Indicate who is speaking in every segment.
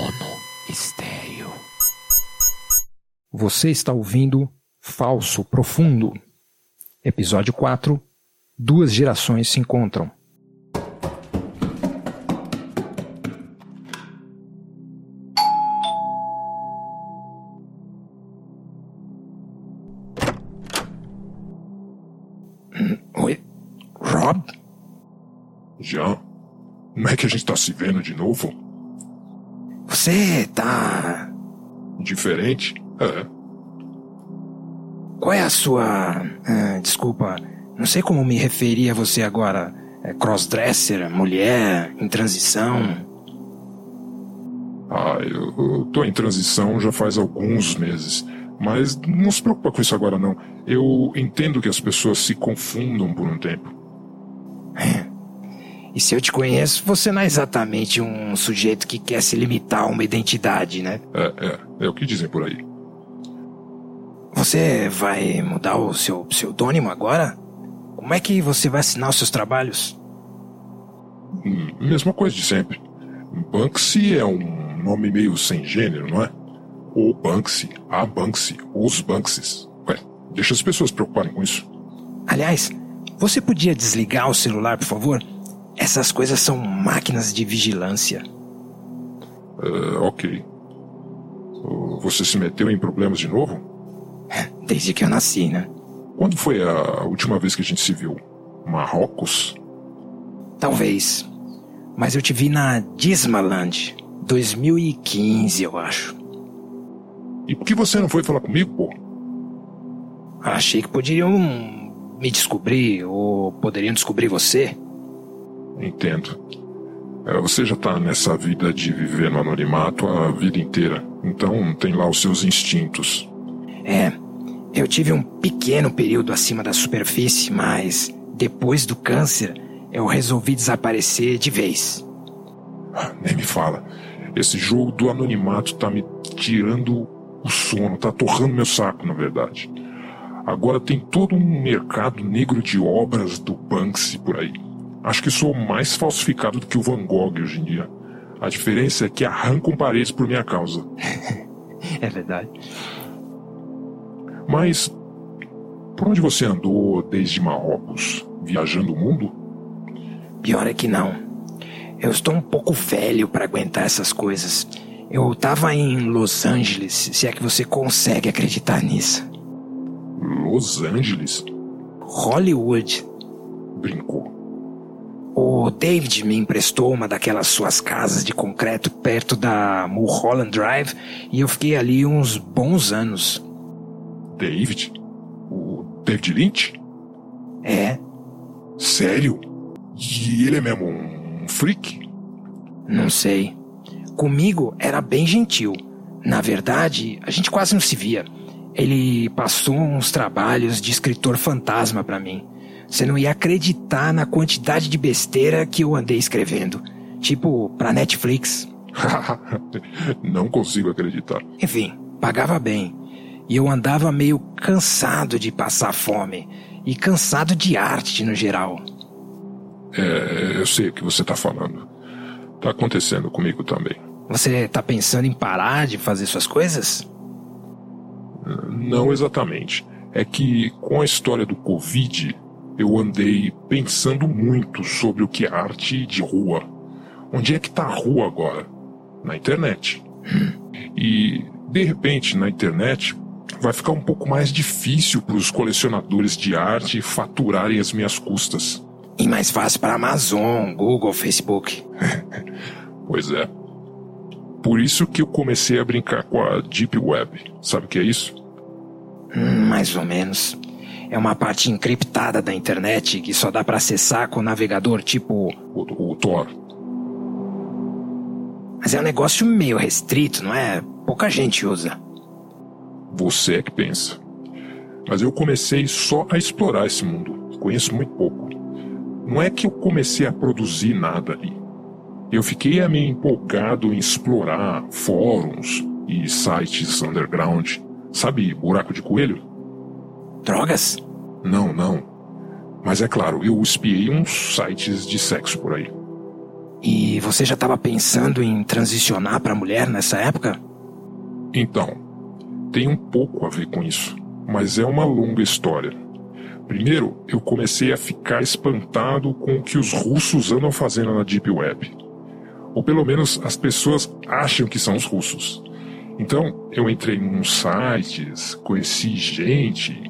Speaker 1: Mono Estéreo.
Speaker 2: Você está ouvindo Falso Profundo. Episódio 4 Duas gerações se encontram.
Speaker 1: Oi, Rob?
Speaker 3: Já? Como é que a gente tá se vendo de novo?
Speaker 1: Você tá.
Speaker 3: Diferente? É.
Speaker 1: Qual é a sua. ah, desculpa, não sei como me referir a você agora. É crossdresser, mulher, em transição.
Speaker 3: Ah, eu, eu tô em transição já faz alguns meses. Mas não se preocupa com isso agora não. Eu entendo que as pessoas se confundam por um tempo.
Speaker 1: E se eu te conheço, você não é exatamente um sujeito que quer se limitar a uma identidade, né?
Speaker 3: É, é, é o que dizem por aí.
Speaker 1: Você vai mudar o seu pseudônimo agora? Como é que você vai assinar os seus trabalhos?
Speaker 3: Hum, Mesma coisa de sempre. Banksy é um nome meio sem gênero, não é? O Banksy, a Banksy, os Banksys. Ué, deixa as pessoas se preocuparem com isso.
Speaker 1: Aliás, você podia desligar o celular, por favor? Essas coisas são máquinas de vigilância.
Speaker 3: É, ok. Você se meteu em problemas de novo?
Speaker 1: Desde que eu nasci, né?
Speaker 3: Quando foi a última vez que a gente se viu? Marrocos?
Speaker 1: Talvez. Mas eu te vi na Dismaland. 2015, eu acho.
Speaker 3: E por que você não foi falar comigo, pô?
Speaker 1: Achei que poderiam me descobrir ou poderiam descobrir você.
Speaker 3: Entendo. É, Você já tá nessa vida de viver no anonimato a vida inteira. Então tem lá os seus instintos.
Speaker 1: É, eu tive um pequeno período acima da superfície, mas depois do câncer eu resolvi desaparecer de vez.
Speaker 3: Ah, Nem me fala. Esse jogo do anonimato tá me tirando o sono, tá torrando meu saco, na verdade. Agora tem todo um mercado negro de obras do Banksy por aí. Acho que sou mais falsificado do que o Van Gogh hoje em dia. A diferença é que arrancam paredes por minha causa.
Speaker 1: É verdade.
Speaker 3: Mas por onde você andou desde Marrocos? Viajando o mundo?
Speaker 1: Pior é que não. Eu estou um pouco velho para aguentar essas coisas. Eu tava em Los Angeles, se é que você consegue acreditar nisso.
Speaker 3: Los Angeles?
Speaker 1: Hollywood.
Speaker 3: Brincou.
Speaker 1: O David me emprestou uma daquelas suas casas de concreto perto da Mulholland Drive e eu fiquei ali uns bons anos.
Speaker 3: David? O David Lynch?
Speaker 1: É,
Speaker 3: Sério? E ele é mesmo um freak?
Speaker 1: não sei. Comigo era bem gentil. Na verdade, a gente quase não se via. Ele passou uns trabalhos de escritor fantasma pra mim. Você não ia acreditar na quantidade de besteira que eu andei escrevendo. Tipo, pra Netflix.
Speaker 3: Não consigo acreditar.
Speaker 1: Enfim, pagava bem. E eu andava meio cansado de passar fome. E cansado de arte no geral.
Speaker 3: É, eu sei o que você tá falando. Tá acontecendo comigo também.
Speaker 1: Você tá pensando em parar de fazer suas coisas?
Speaker 3: Não exatamente. É que com a história do Covid, eu andei pensando muito sobre o que é arte de rua. Onde é que tá a rua agora? Na internet. E, de repente, na internet, vai ficar um pouco mais difícil para os colecionadores de arte faturarem as minhas custas.
Speaker 1: E mais fácil para Amazon, Google, Facebook.
Speaker 3: Pois é. Por isso que eu comecei a brincar com a Deep Web. Sabe o que é isso?
Speaker 1: Hum, mais ou menos. É uma parte encriptada da internet que só dá para acessar com o navegador tipo.
Speaker 3: O, o Tor.
Speaker 1: Mas é um negócio meio restrito, não é? Pouca gente usa.
Speaker 3: Você é que pensa. Mas eu comecei só a explorar esse mundo. Conheço muito pouco. Não é que eu comecei a produzir nada ali. Eu fiquei a me empolgado em explorar fóruns e sites underground. Sabe, buraco de coelho?
Speaker 1: Drogas?
Speaker 3: Não, não. Mas é claro, eu espiei uns sites de sexo por aí.
Speaker 1: E você já estava pensando em transicionar para mulher nessa época?
Speaker 3: Então, tem um pouco a ver com isso, mas é uma longa história. Primeiro, eu comecei a ficar espantado com o que os russos andam fazendo na Deep Web. Ou pelo menos as pessoas acham que são os russos. Então, eu entrei em uns sites, conheci gente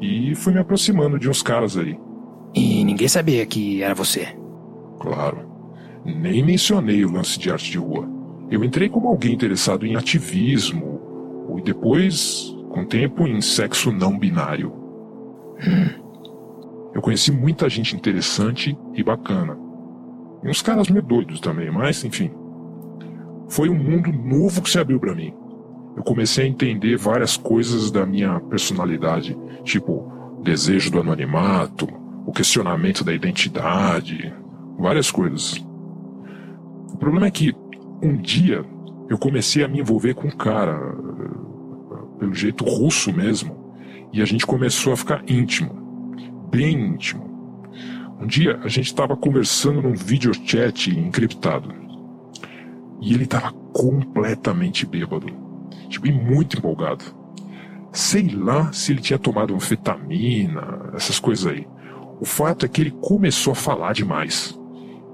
Speaker 3: e fui me aproximando de uns caras aí.
Speaker 1: E ninguém sabia que era você.
Speaker 3: Claro. Nem mencionei o lance de arte de rua. Eu entrei como alguém interessado em ativismo, e depois, com o tempo, em sexo não binário. Eu conheci muita gente interessante e bacana. E uns caras meio doidos também, mas enfim. Foi um mundo novo que se abriu para mim. Eu comecei a entender várias coisas da minha personalidade, tipo desejo do anonimato, o questionamento da identidade, várias coisas. O problema é que um dia eu comecei a me envolver com um cara, pelo jeito russo mesmo, e a gente começou a ficar íntimo, bem íntimo. Um dia a gente estava conversando num videochat encriptado. E ele estava completamente bêbado. Tipo, e muito empolgado. Sei lá se ele tinha tomado anfetamina, essas coisas aí. O fato é que ele começou a falar demais.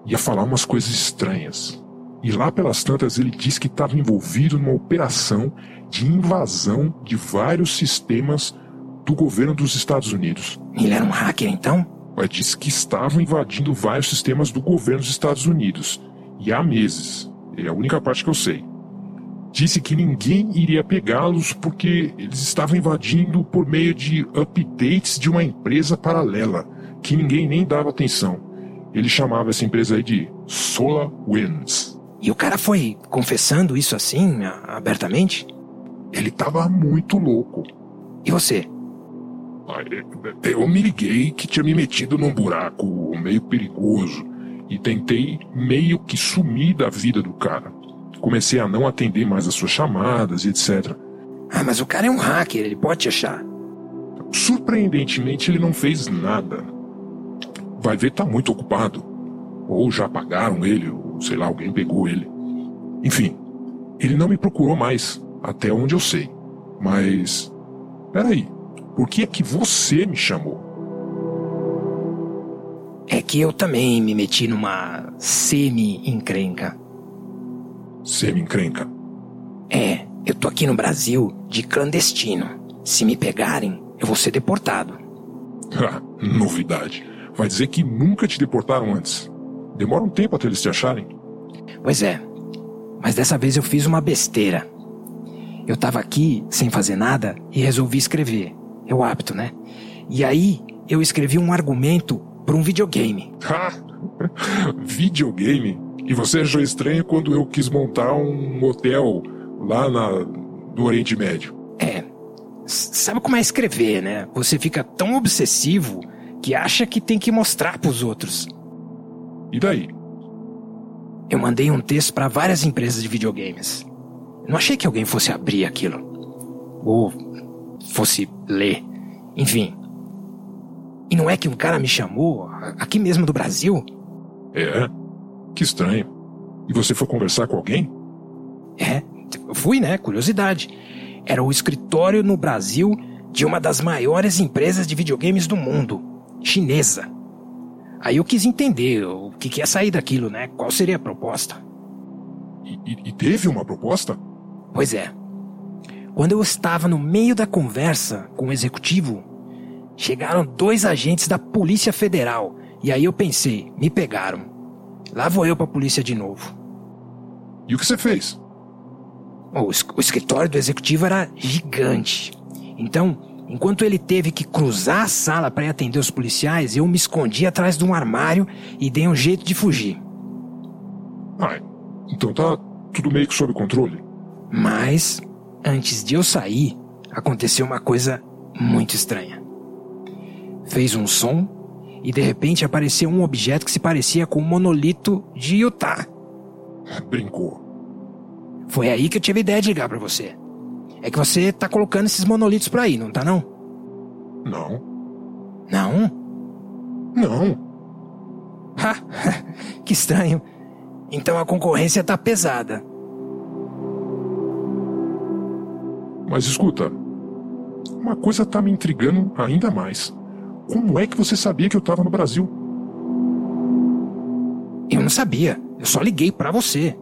Speaker 3: Ia falar umas coisas estranhas. E lá pelas tantas ele disse que estava envolvido numa operação de invasão de vários sistemas do governo dos Estados Unidos.
Speaker 1: Ele era um hacker então?
Speaker 3: Mas disse que estava invadindo vários sistemas do governo dos Estados Unidos. E há meses. É a única parte que eu sei. Disse que ninguém iria pegá-los porque eles estavam invadindo por meio de updates de uma empresa paralela, que ninguém nem dava atenção. Ele chamava essa empresa aí de SolarWinds.
Speaker 1: E o cara foi confessando isso assim, abertamente?
Speaker 3: Ele tava muito louco.
Speaker 1: E você?
Speaker 3: Eu me liguei que tinha me metido num buraco meio perigoso e tentei meio que sumir da vida do cara. Comecei a não atender mais as suas chamadas e etc.
Speaker 1: Ah, mas o cara é um hacker, ele pode te achar.
Speaker 3: Surpreendentemente, ele não fez nada. Vai ver, tá muito ocupado. Ou já apagaram ele, ou sei lá, alguém pegou ele. Enfim, ele não me procurou mais, até onde eu sei. Mas. Peraí, por que é que você me chamou?
Speaker 1: É que eu também me meti numa semi-encrenca.
Speaker 3: Semi-encrenca?
Speaker 1: É, eu tô aqui no Brasil de clandestino. Se me pegarem, eu vou ser deportado.
Speaker 3: Ah, novidade. Vai dizer que nunca te deportaram antes. Demora um tempo até eles te acharem.
Speaker 1: Pois é, mas dessa vez eu fiz uma besteira. Eu tava aqui sem fazer nada e resolvi escrever. É o hábito, né? E aí eu escrevi um argumento para um videogame.
Speaker 3: Ha! videogame? E você achou estranho quando eu quis montar um hotel lá na, no Oriente Médio?
Speaker 1: É. Sabe como é escrever, né? Você fica tão obsessivo que acha que tem que mostrar pros outros.
Speaker 3: E daí?
Speaker 1: Eu mandei um texto para várias empresas de videogames. Não achei que alguém fosse abrir aquilo. Ou fosse ler. Enfim. E não é que um cara me chamou, aqui mesmo do Brasil?
Speaker 3: É? Que estranho. E você foi conversar com alguém?
Speaker 1: É, fui, né? Curiosidade. Era o escritório no Brasil de uma das maiores empresas de videogames do mundo, chinesa. Aí eu quis entender o que, que ia sair daquilo, né? Qual seria a proposta?
Speaker 3: E, e, e teve uma proposta?
Speaker 1: Pois é. Quando eu estava no meio da conversa com o executivo, chegaram dois agentes da Polícia Federal. E aí eu pensei, me pegaram. Lá vou eu pra polícia de novo.
Speaker 3: E o que você fez?
Speaker 1: O, o escritório do executivo era gigante. Então, enquanto ele teve que cruzar a sala para atender os policiais, eu me escondi atrás de um armário e dei um jeito de fugir.
Speaker 3: Ah, então tá tudo meio que sob controle.
Speaker 1: Mas, antes de eu sair, aconteceu uma coisa muito estranha. Fez um som e de repente apareceu um objeto que se parecia com um monolito de Utah.
Speaker 3: Brincou.
Speaker 1: Foi aí que eu tive a ideia de ligar para você. É que você tá colocando esses monolitos por aí, não tá não?
Speaker 3: Não.
Speaker 1: Não?
Speaker 3: Não.
Speaker 1: Ha, que estranho.
Speaker 4: Então a concorrência tá pesada.
Speaker 3: Mas escuta, uma coisa tá me intrigando ainda mais. Como é que você sabia que eu tava no Brasil?
Speaker 4: Eu não sabia. Eu só liguei para você.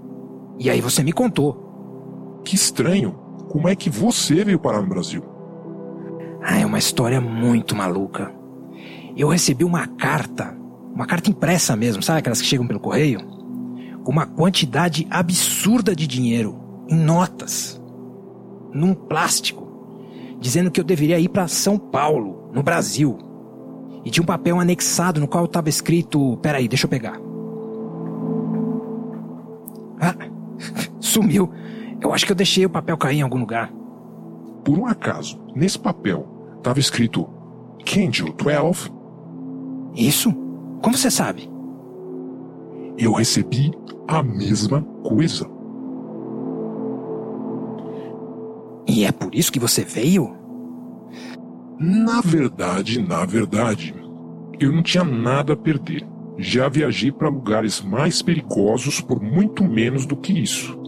Speaker 4: E aí você me contou.
Speaker 3: Que estranho. Como é que você veio parar no Brasil?
Speaker 4: Ah, é uma história muito maluca. Eu recebi uma carta, uma carta impressa mesmo, sabe aquelas que chegam pelo correio? Com uma quantidade absurda de dinheiro, em notas, num plástico, dizendo que eu deveria ir para São Paulo, no Brasil. E tinha um papel anexado no qual estava escrito: peraí, deixa eu pegar. Ah, sumiu. Eu acho que eu deixei o papel cair em algum lugar.
Speaker 3: Por um acaso, nesse papel estava escrito Kenjo 12?
Speaker 4: Isso? Como você sabe?
Speaker 3: Eu recebi a mesma coisa.
Speaker 4: E é por isso que você veio?
Speaker 3: Na verdade, na verdade, eu não tinha nada a perder. Já viajei para lugares mais perigosos por muito menos do que isso.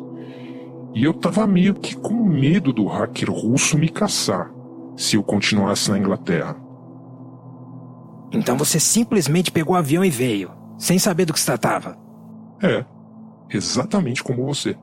Speaker 3: E eu tava meio que com medo do hacker russo me caçar se eu continuasse na Inglaterra.
Speaker 4: Então você simplesmente pegou o avião e veio, sem saber do que se tratava.
Speaker 3: É, exatamente como você.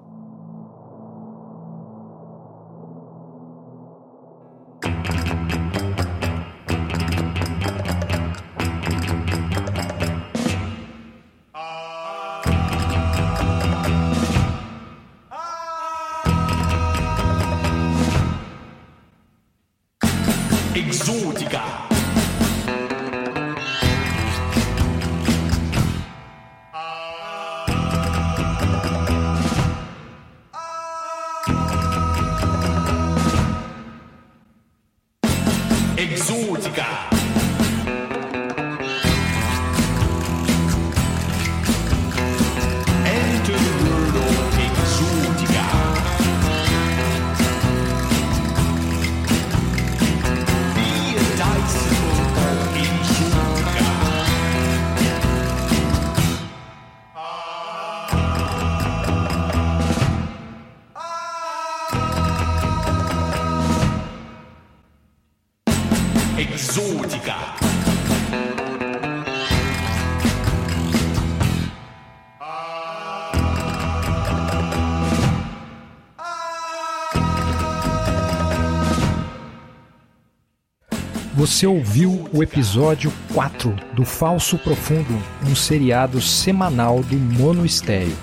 Speaker 1: Você ouviu o episódio 4 do Falso Profundo, um seriado semanal do Mono Estéreo.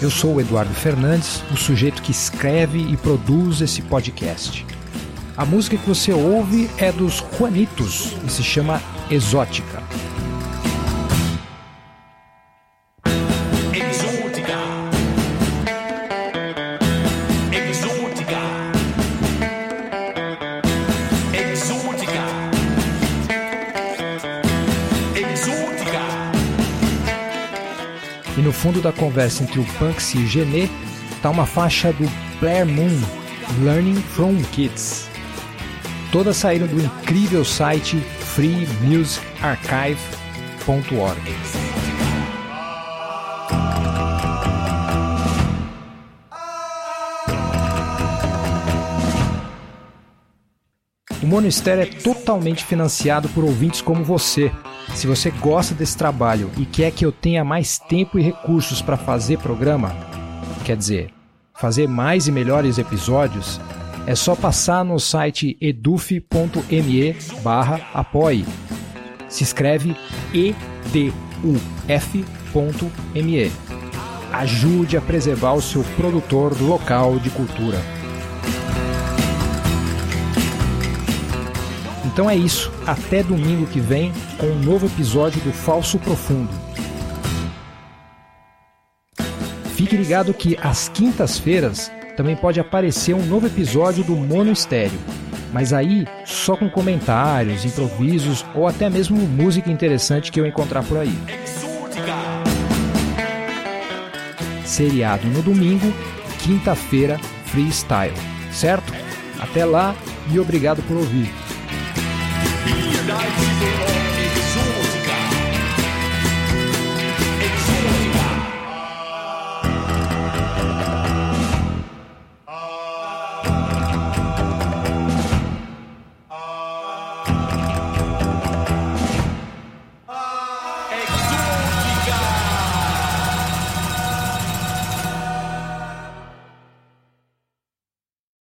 Speaker 1: Eu sou o Eduardo Fernandes, o sujeito que escreve e produz esse podcast. A música que você ouve é dos Juanitos e se chama Exótica. E no fundo da conversa entre o Punks e o Genê tá uma faixa do Blair Moon, Learning from Kids. Todas saíram do incrível site freemusicarchive.org. Monistério é totalmente financiado por ouvintes como você. Se você gosta desse trabalho e quer que eu tenha mais tempo e recursos para fazer programa, quer dizer, fazer mais e melhores episódios, é só passar no site eduf.me barra apoie. Se escreve eduf.me. Ajude a preservar o seu produtor local de cultura. Então é isso. Até domingo que vem com um novo episódio do Falso Profundo. Fique ligado que às quintas-feiras também pode aparecer um novo episódio do Mono Estéreo. Mas aí só com comentários, improvisos ou até mesmo música interessante que eu encontrar por aí. Seriado no domingo, quinta-feira, freestyle. Certo? Até lá e obrigado por ouvir.
Speaker 2: A dice of